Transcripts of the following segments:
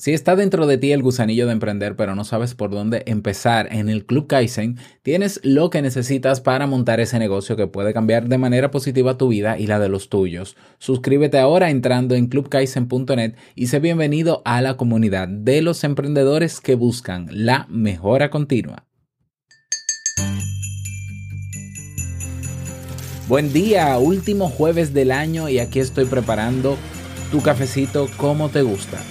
Si está dentro de ti el gusanillo de emprender pero no sabes por dónde empezar en el Club Kaizen, tienes lo que necesitas para montar ese negocio que puede cambiar de manera positiva tu vida y la de los tuyos. Suscríbete ahora entrando en clubkaizen.net y sé bienvenido a la comunidad de los emprendedores que buscan la mejora continua. Buen día, último jueves del año y aquí estoy preparando tu cafecito como te gusta.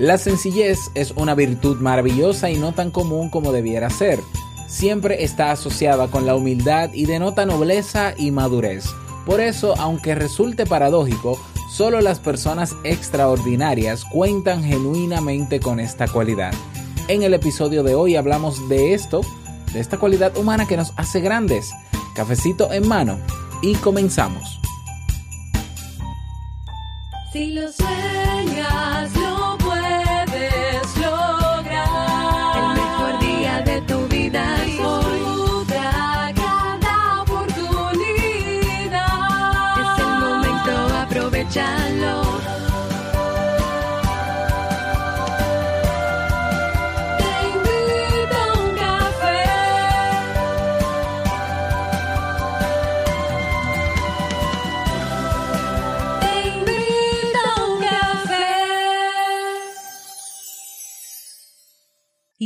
La sencillez es una virtud maravillosa y no tan común como debiera ser. Siempre está asociada con la humildad y denota nobleza y madurez. Por eso, aunque resulte paradójico, solo las personas extraordinarias cuentan genuinamente con esta cualidad. En el episodio de hoy hablamos de esto, de esta cualidad humana que nos hace grandes. Cafecito en mano y comenzamos. Si lo sueñas,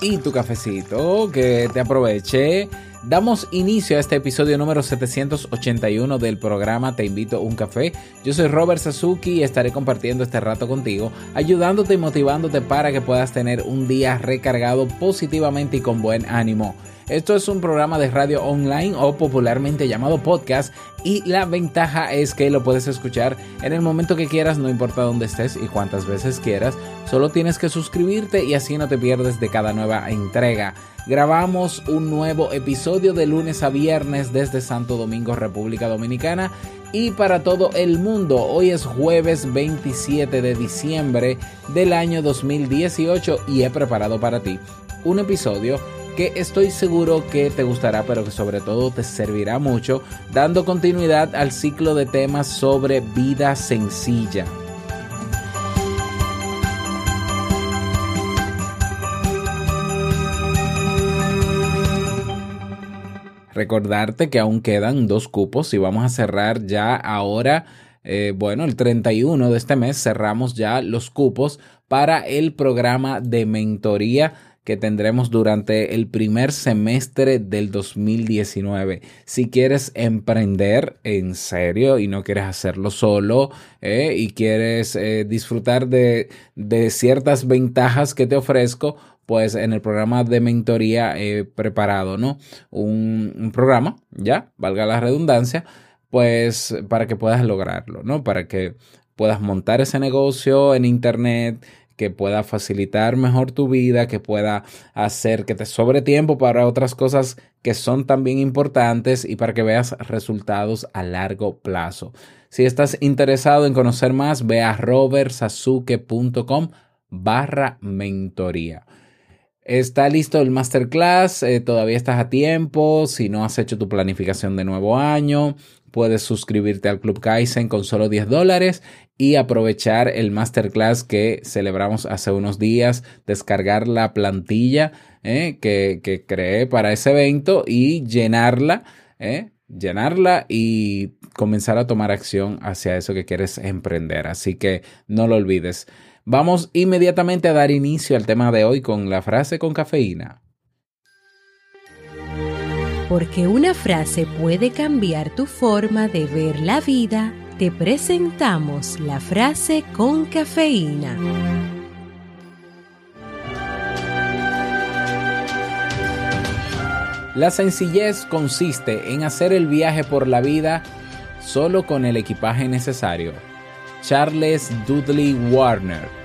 y tu cafecito, que te aproveche. Damos inicio a este episodio número 781 del programa Te invito a un café. Yo soy Robert Sasuki y estaré compartiendo este rato contigo, ayudándote y motivándote para que puedas tener un día recargado positivamente y con buen ánimo. Esto es un programa de radio online o popularmente llamado podcast y la ventaja es que lo puedes escuchar en el momento que quieras, no importa dónde estés y cuántas veces quieras. Solo tienes que suscribirte y así no te pierdes de cada nueva entrega. Grabamos un nuevo episodio de lunes a viernes desde Santo Domingo, República Dominicana y para todo el mundo. Hoy es jueves 27 de diciembre del año 2018 y he preparado para ti un episodio que estoy seguro que te gustará, pero que sobre todo te servirá mucho, dando continuidad al ciclo de temas sobre vida sencilla. Recordarte que aún quedan dos cupos y vamos a cerrar ya ahora. Eh, bueno, el 31 de este mes cerramos ya los cupos para el programa de mentoría que tendremos durante el primer semestre del 2019. Si quieres emprender en serio y no quieres hacerlo solo eh, y quieres eh, disfrutar de, ciertas ventajas que te ofrezco, pues en el programa de mentoría he preparado, ¿no? Un, un, programa, ya, valga la redundancia, pues para que puedas lograrlo, ¿no? Para que puedas montar ese negocio en internet, que pueda facilitar mejor tu vida, que pueda hacer que te sobre tiempo para otras cosas que son también importantes y para que veas resultados a largo plazo. Si estás interesado en conocer más, ve a robertsazuke.com barra mentoría. Está listo el masterclass, eh, todavía estás a tiempo, si no has hecho tu planificación de nuevo año, puedes suscribirte al Club Kaizen con solo 10 dólares y aprovechar el masterclass que celebramos hace unos días, descargar la plantilla eh, que, que, creé para ese evento y llenarla, eh, llenarla y comenzar a tomar acción hacia eso que quieres emprender. Así que no lo olvides. Vamos inmediatamente a dar inicio al tema de hoy con la frase con cafeína. Porque una frase puede cambiar tu forma de ver la vida, te presentamos la frase con cafeína. La sencillez consiste en hacer el viaje por la vida solo con el equipaje necesario. Charles Dudley Warner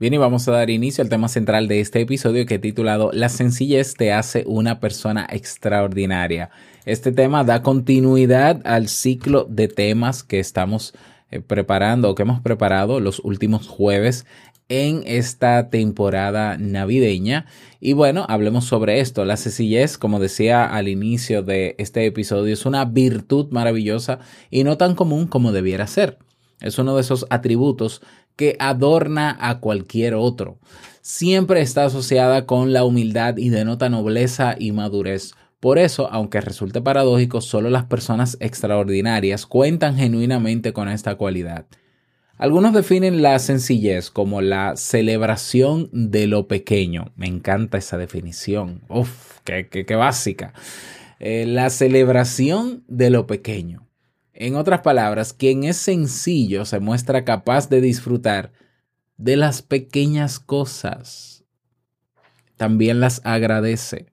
Bien, y vamos a dar inicio al tema central de este episodio que he titulado La sencillez te hace una persona extraordinaria. Este tema da continuidad al ciclo de temas que estamos eh, preparando o que hemos preparado los últimos jueves en esta temporada navideña. Y bueno, hablemos sobre esto. La sencillez, como decía al inicio de este episodio, es una virtud maravillosa y no tan común como debiera ser. Es uno de esos atributos que adorna a cualquier otro. Siempre está asociada con la humildad y denota nobleza y madurez. Por eso, aunque resulte paradójico, solo las personas extraordinarias cuentan genuinamente con esta cualidad. Algunos definen la sencillez como la celebración de lo pequeño. Me encanta esa definición. Uf, qué, qué, básica. Eh, la celebración de lo pequeño. En otras palabras, quien es sencillo se muestra capaz de disfrutar de las pequeñas cosas. También las agradece.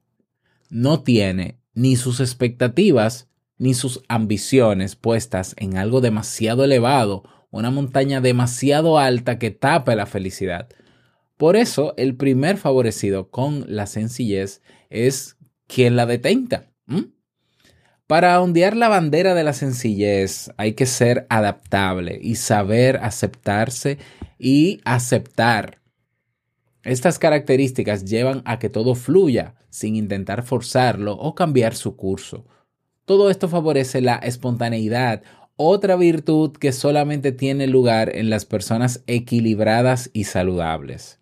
No tiene ni sus expectativas ni sus ambiciones puestas en algo demasiado elevado, una montaña demasiado alta que tape la felicidad. Por eso, el primer favorecido con la sencillez es quien la detenta. Para ondear la bandera de la sencillez hay que ser adaptable y saber aceptarse y aceptar. Estas características llevan a que todo fluya sin intentar forzarlo o cambiar su curso. Todo esto favorece la espontaneidad, otra virtud que solamente tiene lugar en las personas equilibradas y saludables.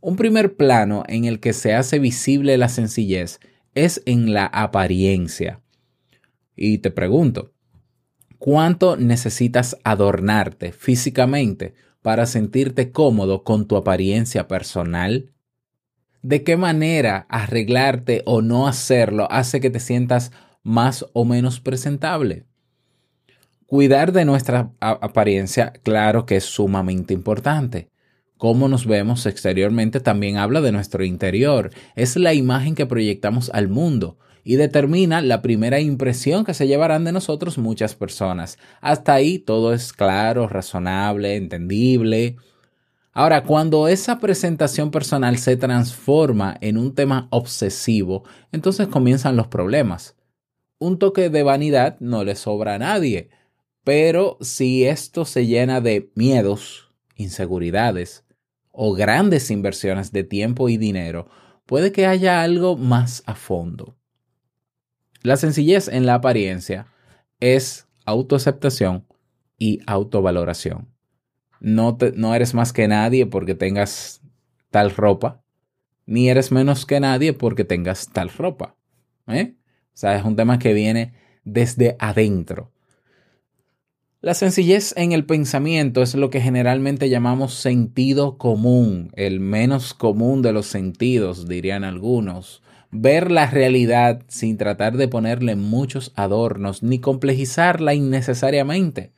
Un primer plano en el que se hace visible la sencillez es en la apariencia. Y te pregunto, ¿cuánto necesitas adornarte físicamente para sentirte cómodo con tu apariencia personal? ¿De qué manera arreglarte o no hacerlo hace que te sientas más o menos presentable? Cuidar de nuestra apariencia, claro que es sumamente importante. Cómo nos vemos exteriormente también habla de nuestro interior. Es la imagen que proyectamos al mundo y determina la primera impresión que se llevarán de nosotros muchas personas. Hasta ahí todo es claro, razonable, entendible. Ahora, cuando esa presentación personal se transforma en un tema obsesivo, entonces comienzan los problemas. Un toque de vanidad no le sobra a nadie, pero si esto se llena de miedos, inseguridades o grandes inversiones de tiempo y dinero, puede que haya algo más a fondo. La sencillez en la apariencia es autoaceptación y autovaloración. No, no eres más que nadie porque tengas tal ropa, ni eres menos que nadie porque tengas tal ropa. ¿eh? O sea, es un tema que viene desde adentro. La sencillez en el pensamiento es lo que generalmente llamamos sentido común, el menos común de los sentidos, dirían algunos, ver la realidad sin tratar de ponerle muchos adornos ni complejizarla innecesariamente.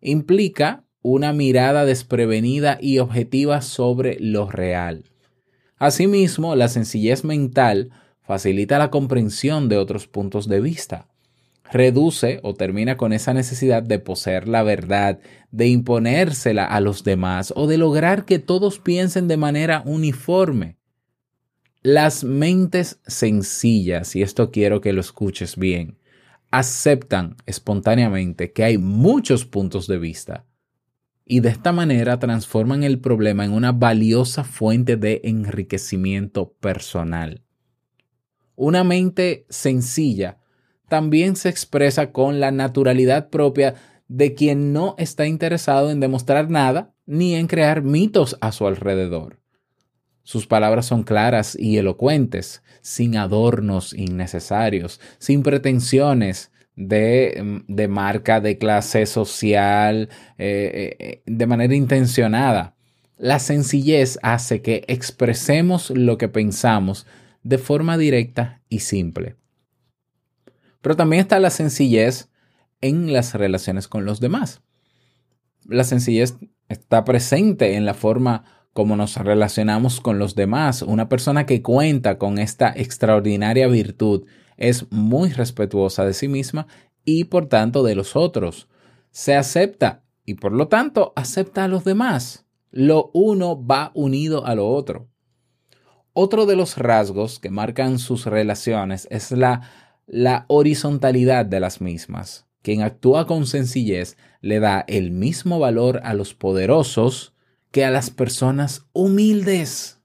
Implica una mirada desprevenida y objetiva sobre lo real. Asimismo, la sencillez mental facilita la comprensión de otros puntos de vista. Reduce o termina con esa necesidad de poseer la verdad, de imponérsela a los demás o de lograr que todos piensen de manera uniforme. Las mentes sencillas, y esto quiero que lo escuches bien, aceptan espontáneamente que hay muchos puntos de vista y de esta manera transforman el problema en una valiosa fuente de enriquecimiento personal. Una mente sencilla también se expresa con la naturalidad propia de quien no está interesado en demostrar nada ni en crear mitos a su alrededor. Sus palabras son claras y elocuentes, sin adornos innecesarios, sin pretensiones de, de marca, de clase social, eh, eh, de manera intencionada. La sencillez hace que expresemos lo que pensamos de forma directa y simple. Pero también está la sencillez en las relaciones con los demás. La sencillez está presente en la forma como nos relacionamos con los demás. Una persona que cuenta con esta extraordinaria virtud es muy respetuosa de sí misma y por tanto de los otros. Se acepta y por lo tanto acepta a los demás. Lo uno va unido a lo otro. Otro de los rasgos que marcan sus relaciones es la, la horizontalidad de las mismas. Quien actúa con sencillez le da el mismo valor a los poderosos que a las personas humildes.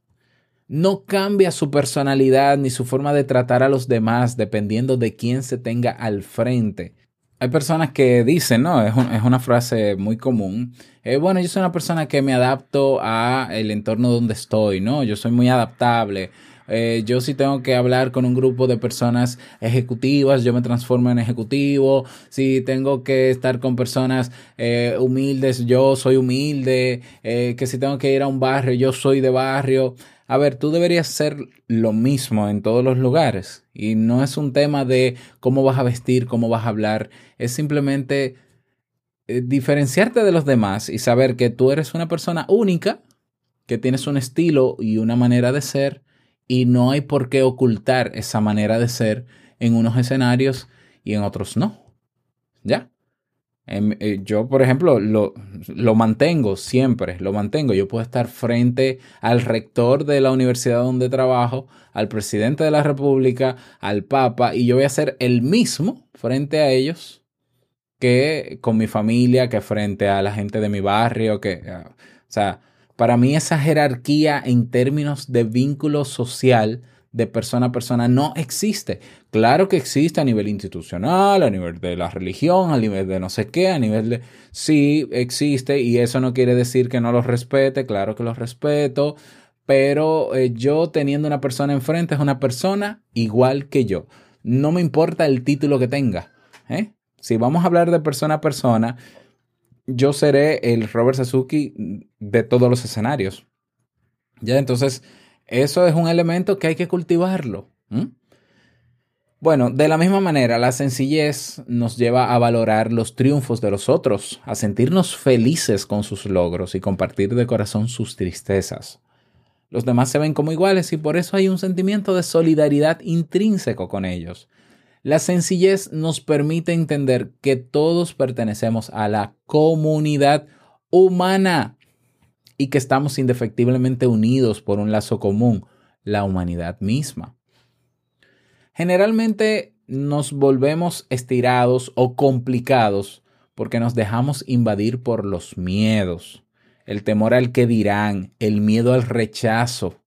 No cambia su personalidad ni su forma de tratar a los demás dependiendo de quién se tenga al frente. Hay personas que dicen, ¿no? Es, una frase muy común. Eh, bueno, yo soy una persona que me adapto a el entorno donde estoy, ¿no? Yo soy muy adaptable. Eh, yo si tengo que hablar con un grupo de personas ejecutivas, yo me transformo en ejecutivo. Si tengo que estar con personas eh, humildes, yo soy humilde. que si tengo que ir a un barrio, yo soy de barrio. A ver, tú deberías ser lo mismo en todos los lugares. Y no es un tema de cómo vas a vestir, cómo vas a hablar. Es simplemente eh, diferenciarte de los demás y saber que tú eres una persona única, que tienes un estilo y una manera de ser, y no hay por qué ocultar esa manera de ser en unos escenarios y en otros no. ¿Ya? Em, eh, yo, por ejemplo, lo, lo, mantengo siempre, lo mantengo. Yo puedo estar frente al rector de la universidad donde trabajo, al presidente de la república, al papa, y yo voy a ser el mismo frente a ellos que con mi familia, que frente a la gente de mi barrio, que, eh, o sea, para mí esa jerarquía en términos de vínculo social de persona a persona no existe. Claro que existe a nivel institucional, a nivel de la religión, a nivel de no sé qué, a nivel de... Sí, existe y eso no quiere decir que no los respete, claro que los respeto, pero eh, yo teniendo una persona enfrente es una persona igual que yo. No me importa el título que tenga. ¿eh? Si vamos a hablar de persona a persona, yo seré el Robert Sasuki de todos los escenarios. Ya, entonces eso es un elemento que hay que cultivarlo. Bueno, de la misma manera, la sencillez nos lleva a valorar los triunfos de los otros, a sentirnos felices con sus logros y compartir de corazón sus tristezas. Los demás se ven como iguales y por eso hay un sentimiento de solidaridad intrínseco con ellos. La sencillez nos permite entender que todos pertenecemos a la comunidad humana y que estamos indefectiblemente unidos por un lazo común, la humanidad misma. Generalmente nos volvemos estirados o complicados porque nos dejamos invadir por los miedos, el temor al que dirán, el miedo al rechazo,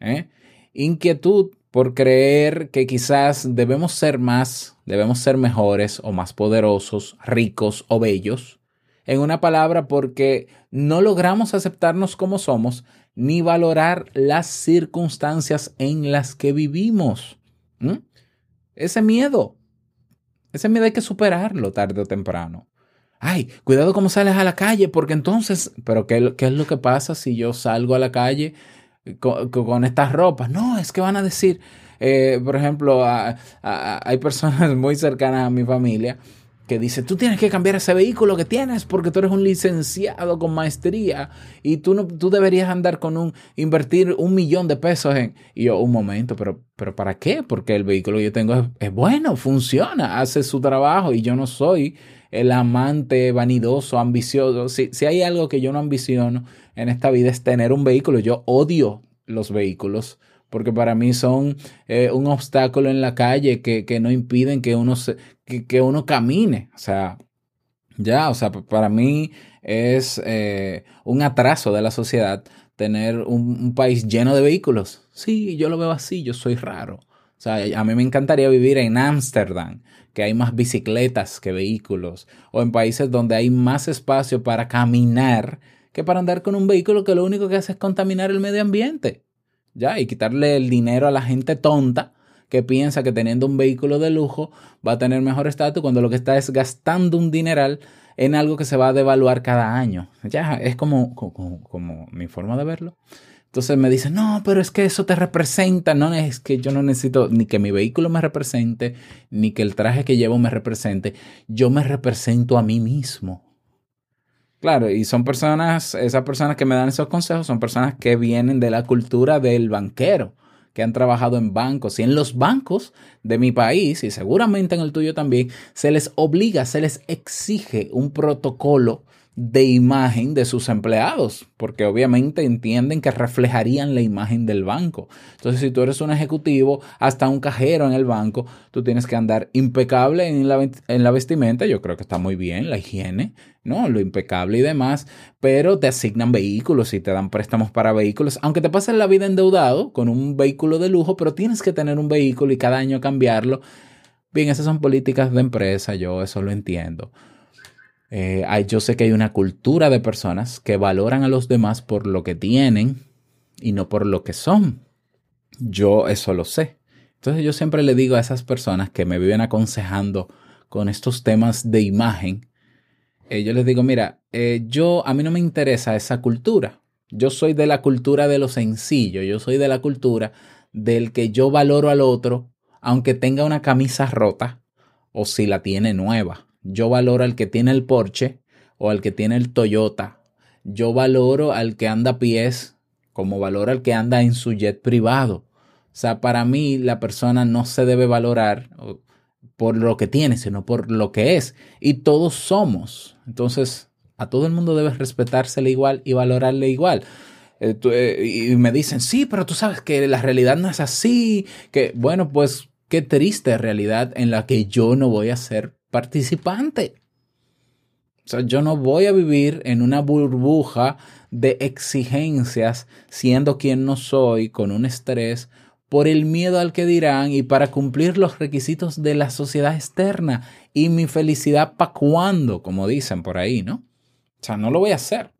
¿eh? inquietud por creer que quizás debemos ser más, debemos ser mejores o más poderosos, ricos o bellos, en una palabra, porque no logramos aceptarnos como somos ni valorar las circunstancias en las que vivimos. Ese miedo, ese miedo hay que superarlo tarde o temprano. Ay, cuidado cómo sales a la calle, porque entonces, pero ¿qué, qué es lo que pasa si yo salgo a la calle con, estas ropas? No, es que van a decir, eh, por ejemplo, hay personas muy cercanas a mi familia que dice, tú tienes que cambiar ese vehículo que tienes porque tú eres un licenciado con maestría y tú, no, tú deberías andar con un, invertir un millón de pesos en... Y yo, un momento, pero, pero ¿para qué? Porque el vehículo que yo tengo es, bueno, funciona, hace su trabajo y yo no soy el amante vanidoso, ambicioso. Si, si hay algo que yo no ambiciono en esta vida es tener un vehículo. Yo odio los vehículos porque para mí son eh, un obstáculo en la calle que, que no impiden que uno, se, que, uno camine. O sea, ya, o sea, para mí es eh, un atraso de la sociedad tener un, país lleno de vehículos. Sí, yo lo veo así, yo soy raro. O sea, a mí me encantaría vivir en Ámsterdam, que hay más bicicletas que vehículos, o en países donde hay más espacio para caminar que para andar con un vehículo que lo único que hace es contaminar el medio ambiente. ¿ya? Y quitarle el dinero a la gente tonta que piensa que teniendo un vehículo de lujo va a tener mejor estatus cuando lo que está es gastando un dineral en algo que se va a devaluar cada año. Ya, es como, como, mi forma de verlo. Entonces me dicen, no, pero es que eso te representa. No, es que yo no necesito ni que mi vehículo me represente, ni que el traje que llevo me represente. Yo me represento a mí mismo. Claro, y son personas, esas personas que me dan esos consejos son personas que vienen de la cultura del banquero, que han trabajado en bancos. Y en los bancos de mi país, y seguramente en el tuyo también, se les obliga, se les exige un protocolo de imagen de sus empleados, porque obviamente entienden que reflejarían la imagen del banco. Entonces, si tú eres un ejecutivo, hasta un cajero en el banco, tú tienes que andar impecable en la, en la vestimenta. Yo creo que está muy bien la higiene, ¿no? Lo impecable y demás, pero te asignan vehículos y te dan préstamos para vehículos, aunque te pases la vida endeudado con un vehículo de lujo, pero tienes que tener un vehículo y cada año cambiarlo. Bien, esas son políticas de empresa, yo eso lo entiendo. Eh, yo sé que hay una cultura de personas que valoran a los demás por lo que tienen y no por lo que son. Yo eso lo sé. Entonces yo siempre le digo a esas personas que me viven aconsejando con estos temas de imagen, eh, yo les digo, mira, eh, yo a mí no me interesa esa cultura. Yo soy de la cultura de lo sencillo, yo soy de la cultura del que yo valoro al otro aunque tenga una camisa rota o si la tiene nueva. Yo valoro al que tiene el Porsche o al que tiene el Toyota. Yo valoro al que anda a pies como valoro al que anda en su jet privado. O sea, para mí la persona no se debe valorar por lo que tiene, sino por lo que es. Y todos somos. Entonces, a todo el mundo debe respetársele igual y valorarle igual. Eh, eh, y me dicen, sí, pero tú sabes que la realidad no es así. Que, bueno, pues qué triste realidad en la que yo no voy a ser participante. O sea, yo no voy a vivir en una burbuja de exigencias siendo quien no soy, con un estrés, por el miedo al que dirán y para cumplir los requisitos de la sociedad externa. Y mi felicidad para cuando, como dicen por ahí, ¿no? O sea, no lo voy a hacer.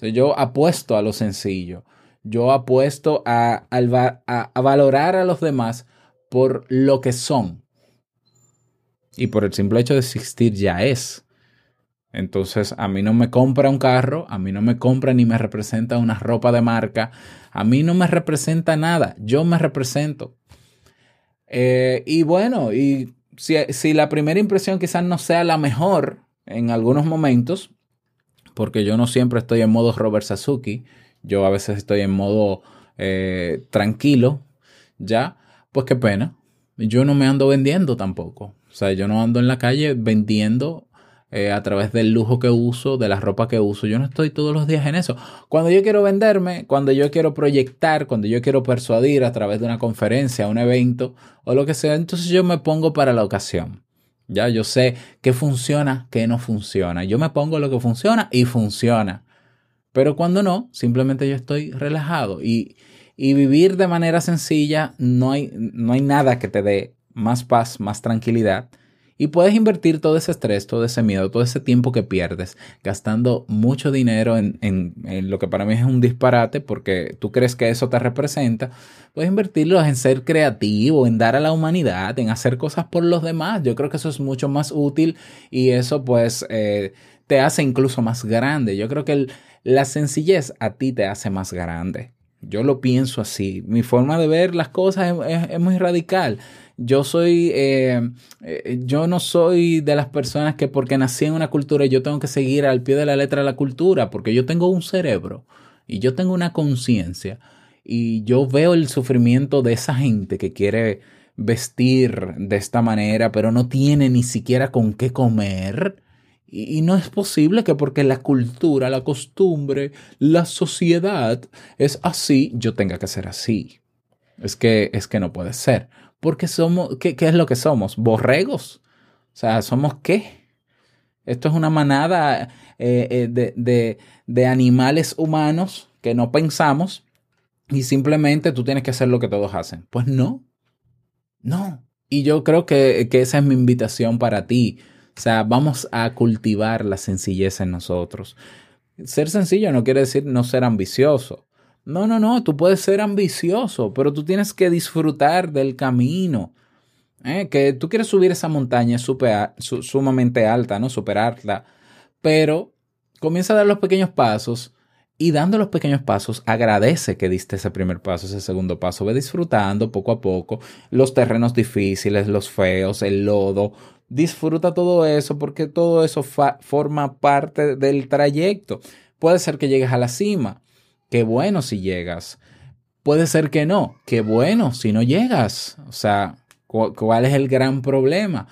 yo apuesto a lo sencillo. Yo apuesto a, a valorar a los demás por lo que son, y por el simple hecho de existir ya es. Entonces, a mí no me compra un carro, a mí no me compra ni me representa una ropa de marca, a mí no me representa nada, yo me represento. Eh, y bueno, y si, la primera impresión quizás no sea la mejor en algunos momentos, porque yo no siempre estoy en modo Robert Sasuki, yo a veces estoy en modo eh, tranquilo, ya, pues qué pena, yo no me ando vendiendo tampoco. O sea, yo no ando en la calle vendiendo eh, a través del lujo que uso, de la ropa que uso. Yo no estoy todos los días en eso. Cuando yo quiero venderme, cuando yo quiero proyectar, cuando yo quiero persuadir a través de una conferencia, un evento o lo que sea, entonces yo me pongo para la ocasión. Ya yo sé qué funciona, qué no funciona. Yo me pongo lo que funciona y funciona. Pero cuando no, simplemente yo estoy relajado y, y vivir de manera sencilla, no hay, no hay nada que te dé más paz, más tranquilidad. Y puedes invertir todo ese estrés, todo ese miedo, todo ese tiempo que pierdes gastando mucho dinero en, en, lo que para mí es un disparate porque tú crees que eso te representa. Puedes invertirlo en ser creativo, en dar a la humanidad, en hacer cosas por los demás. Yo creo que eso es mucho más útil y eso pues eh, te hace incluso más grande. Yo creo que la sencillez a ti te hace más grande. Yo lo pienso así. Mi forma de ver las cosas es muy radical. Yo soy, eh, eh, yo no soy de las personas que porque nací en una cultura yo tengo que seguir al pie de la letra la cultura, porque yo tengo un cerebro y yo tengo una conciencia y yo veo el sufrimiento de esa gente que quiere vestir de esta manera, pero no tiene ni siquiera con qué comer. Y, no es posible que porque la cultura, la costumbre, la sociedad es así, yo tenga que ser así. Es que, es que no puede ser. Porque somos, ¿qué, es lo que somos? ¿Borregos? O sea, ¿somos qué? Esto es una manada eh, eh, de, de, de animales humanos que no pensamos y simplemente tú tienes que hacer lo que todos hacen. Pues no, no. Y yo creo que, que, esa es mi invitación para ti. O sea, vamos a cultivar la sencillez en nosotros. Ser sencillo no quiere decir no ser ambicioso. No, no, no, tú puedes ser ambicioso, pero tú tienes que disfrutar del camino. ¿eh? Que tú quieres subir esa montaña super, sumamente alta, ¿no? Superarla, pero comienza a dar los pequeños pasos y dando los pequeños pasos, agradece que diste ese primer paso, ese segundo paso. Ve disfrutando poco a poco los terrenos difíciles, los feos, el lodo, disfruta todo eso porque todo eso forma parte del trayecto. Puede ser que llegues a la cima, qué bueno si llegas. Puede ser que no, qué bueno si no llegas. O sea, ¿cuál es el gran problema?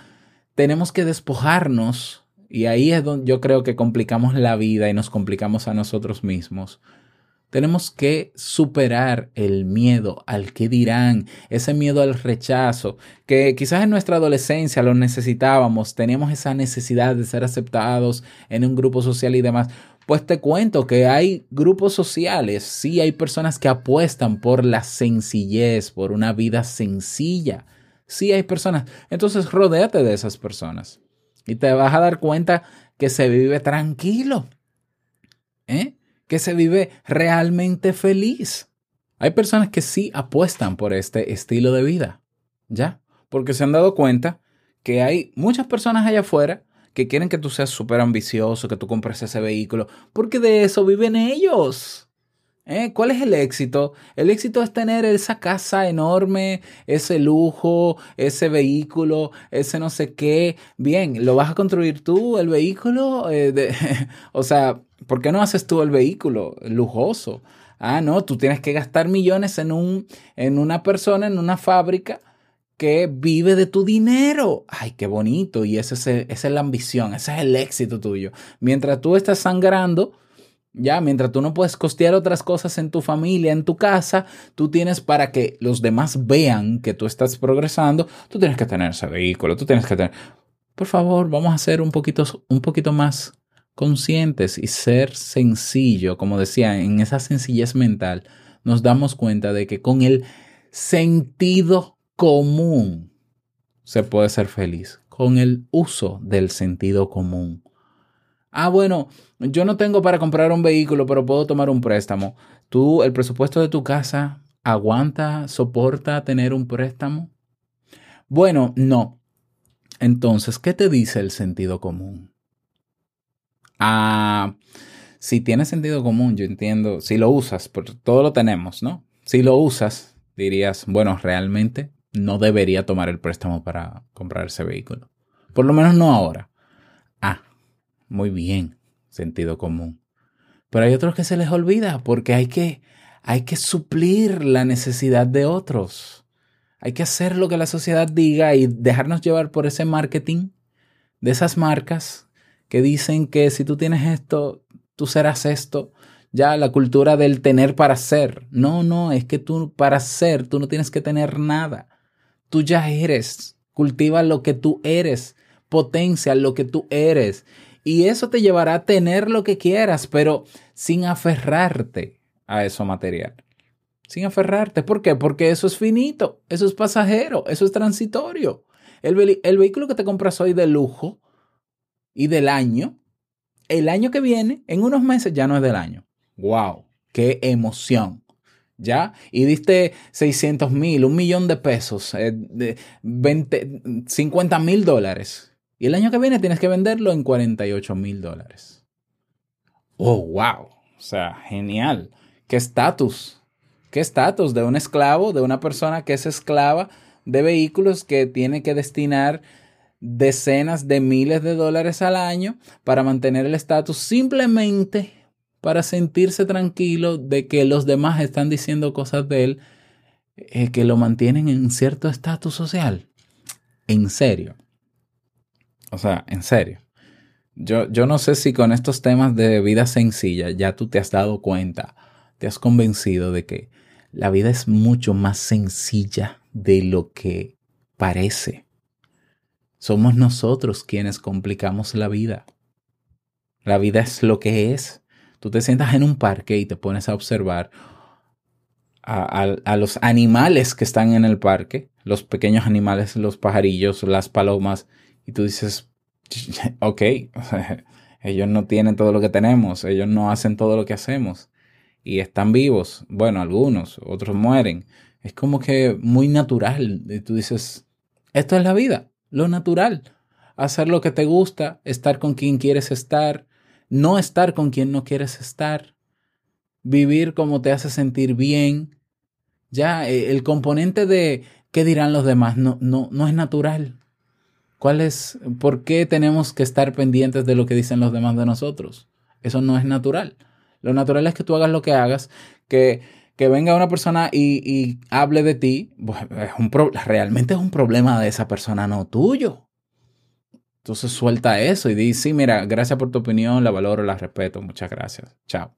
Tenemos que despojarnos y ahí es donde yo creo que complicamos la vida y nos complicamos a nosotros mismos tenemos que superar el miedo al que dirán, ese miedo al rechazo, que quizás en nuestra adolescencia lo necesitábamos, teníamos esa necesidad de ser aceptados en un grupo social y demás. Pues te cuento que hay grupos sociales, sí hay personas que apuestan por la sencillez, por una vida sencilla. Sí hay personas. Entonces rodéate de esas personas y te vas a dar cuenta que se vive tranquilo. ¿Eh? que se vive realmente feliz. Hay personas que sí apuestan por este estilo de vida, ¿ya? Porque se han dado cuenta que hay muchas personas allá afuera que quieren que tú seas súper ambicioso, que tú compres ese vehículo, porque de eso viven ellos. ¿Eh? ¿Cuál es el éxito? El éxito es tener esa casa enorme, ese lujo, ese vehículo, ese no sé qué. Bien, ¿lo vas a construir tú, el vehículo? Eh, o sea, ¿por qué no haces tú el vehículo lujoso? Ah, no, tú tienes que gastar millones en, un, en una persona, en una fábrica que vive de tu dinero. Ay, qué bonito. Y esa es, esa es la ambición, ese es el éxito tuyo. Mientras tú estás sangrando, ya, mientras tú no puedes costear otras cosas en tu familia, en tu casa, tú tienes para que los demás vean que tú estás progresando, tú tienes que tener ese vehículo, tú tienes que tener... Por favor, vamos a ser un poquito, un poquito más conscientes y ser sencillo, como decía, en esa sencillez mental, nos damos cuenta de que con el sentido común se puede ser feliz, con el uso del sentido común. Ah, bueno, yo no tengo para comprar un vehículo, pero puedo tomar un préstamo. ¿Tú, el presupuesto de tu casa, aguanta, soporta tener un préstamo? Bueno, no. Entonces, ¿qué te dice el sentido común? Ah, si tiene sentido común, yo entiendo, si lo usas, porque todo lo tenemos, ¿no? Si lo usas, dirías, bueno, realmente no debería tomar el préstamo para comprar ese vehículo. Por lo menos no ahora. Ah, muy bien, sentido común. Pero hay otros que se les olvida porque hay que, hay que suplir la necesidad de otros. Hay que hacer lo que la sociedad diga y dejarnos llevar por ese marketing de esas marcas que dicen que si tú tienes esto, tú serás esto. Ya la cultura del tener para ser. No, no, es que tú para ser, tú no tienes que tener nada. Tú ya eres. Cultiva lo que tú eres. Potencia lo que tú eres. Y eso te llevará a tener lo que quieras, pero sin aferrarte a eso material. Sin aferrarte. ¿Por qué? Porque eso es finito, eso es pasajero, eso es transitorio. El, vehículo que te compras hoy de lujo y del año, el año que viene, en unos meses ya no es del año. ¡Wow! ¡Qué emoción! ¿Ya? Y diste 600 mil, un millón de pesos, eh, de 20, 50 mil dólares. Y el año que viene tienes que venderlo en 48 mil dólares. ¡Oh, wow! O sea, genial. ¿Qué estatus? ¿Qué estatus de un esclavo, de una persona que es esclava de vehículos que tiene que destinar decenas de miles de dólares al año para mantener el estatus simplemente para sentirse tranquilo de que los demás están diciendo cosas de él eh, que lo mantienen en cierto estatus social. En serio. O sea, en serio. Yo, yo no sé si con estos temas de vida sencilla ya tú te has dado cuenta, te has convencido de que la vida es mucho más sencilla de lo que parece. Somos nosotros quienes complicamos la vida. La vida es lo que es. Tú te sientas en un parque y te pones a observar a, los animales que están en el parque, los pequeños animales, los pajarillos, las palomas, y tú dices, ok, ellos no tienen todo lo que tenemos, ellos no hacen todo lo que hacemos, y están vivos, bueno, algunos, otros mueren. Es como que muy natural, y tú dices, esto es la vida lo natural. Hacer lo que te gusta, estar con quien quieres estar, no estar con quien no quieres estar, vivir como te hace sentir bien. Ya, eh, el componente de qué dirán los demás no, no, no es natural. ¿Cuál es, ¿Por qué tenemos que estar pendientes de lo que dicen los demás de nosotros? Eso no es natural. Lo natural es que tú hagas lo que hagas, que, que venga una persona y, hable de ti, es un realmente es un problema de esa persona, no tuyo. Entonces suelta eso y dice, sí, mira, gracias por tu opinión, la valoro, la respeto, muchas gracias, chao.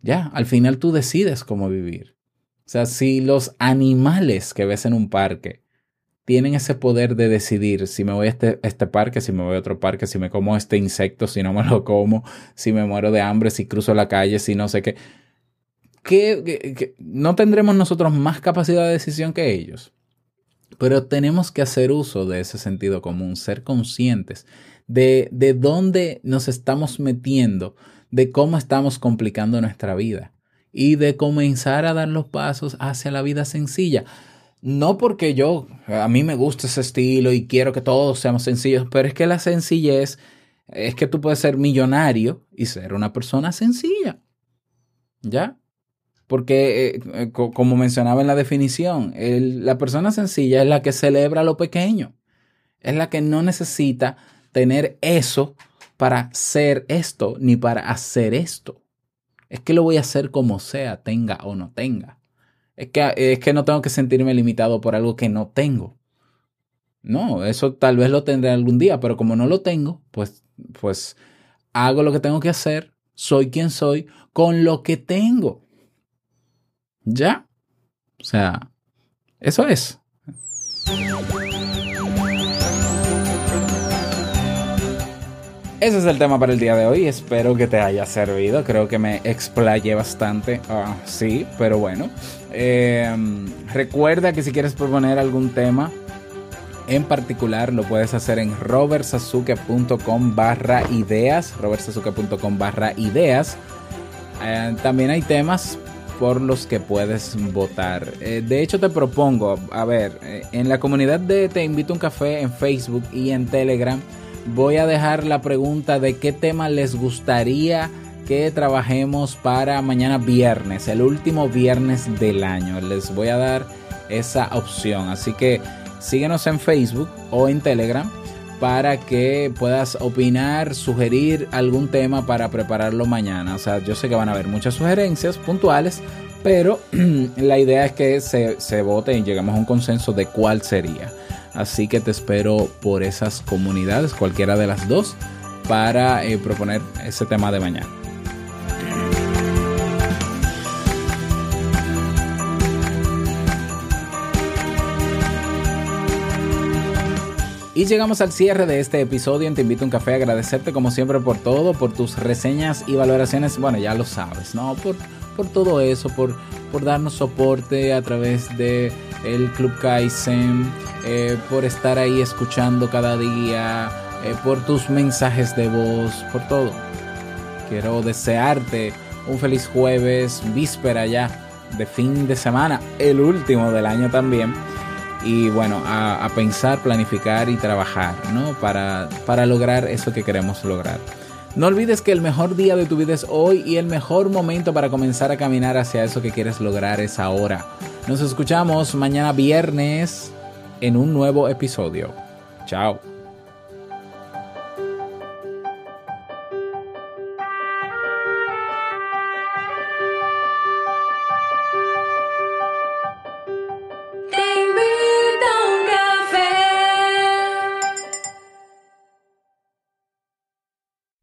Ya, al final tú decides cómo vivir. O sea, si los animales que ves en un parque tienen ese poder de decidir si me voy a este, este, parque, si me voy a otro parque, si me como este insecto, si no me lo como, si me muero de hambre, si cruzo la calle, si no sé qué. ¿Qué, no tendremos nosotros más capacidad de decisión que ellos? Pero tenemos que hacer uso de ese sentido común, ser conscientes de, de dónde nos estamos metiendo, de cómo estamos complicando nuestra vida y de comenzar a dar los pasos hacia la vida sencilla no porque yo, a mí me gusta ese estilo y quiero que todos seamos sencillos, pero es que la sencillez es que tú puedes ser millonario y ser una persona sencilla. ¿Ya? Porque, eh, como mencionaba en la definición, la persona sencilla es la que celebra lo pequeño. Es la que no necesita tener eso para ser esto ni para hacer esto. Es que lo voy a hacer como sea, tenga o no tenga. Es que, es que no tengo que sentirme limitado por algo que no tengo. No, eso tal vez lo tendré algún día, pero como no lo tengo, pues, pues hago lo que tengo que hacer, soy quien soy, con lo que tengo. ¿Ya? O sea, eso es. Ese es el tema para el día de hoy. Espero que te haya servido. Creo que me explayé bastante. Ah, sí, pero bueno. Em, recuerda que si quieres proponer algún tema en particular, lo puedes hacer en robertsazuke.com barra ideas. robertsazuke.com barra ideas. Eh, también hay temas por los que puedes votar. Eh, de hecho, te propongo, a ver, eh, en la comunidad de Te Invito a un Café en Facebook y en Telegram voy a dejar la pregunta de qué tema les gustaría que trabajemos para mañana viernes, el último viernes del año. Les voy a dar esa opción. Así que síguenos en Facebook o en Telegram para que puedas opinar, sugerir algún tema para prepararlo mañana. O sea, yo sé que van a haber muchas sugerencias puntuales, pero la idea es que se, se vote y lleguemos a un consenso de cuál sería. Así que te espero por esas comunidades, cualquiera de las dos, para eh, proponer ese tema de mañana. Y llegamos al cierre de este episodio Te invito a un café, agradecerte como siempre por todo, por tus reseñas y valoraciones, bueno, ya lo sabes, ¿no? Por, por todo eso, por, por darnos soporte a través de el Club Kaizen, eh, por estar ahí escuchando cada día, eh, por tus mensajes de voz, por todo. Quiero desearte un feliz jueves, víspera ya de fin de semana, el último del año también. Y bueno, a, pensar, planificar y trabajar, ¿no? Para, para lograr eso que queremos lograr. No olvides que el mejor día de tu vida es hoy y el mejor momento para comenzar a caminar hacia eso que quieres lograr es ahora. Nos escuchamos mañana viernes en un nuevo episodio. Chao.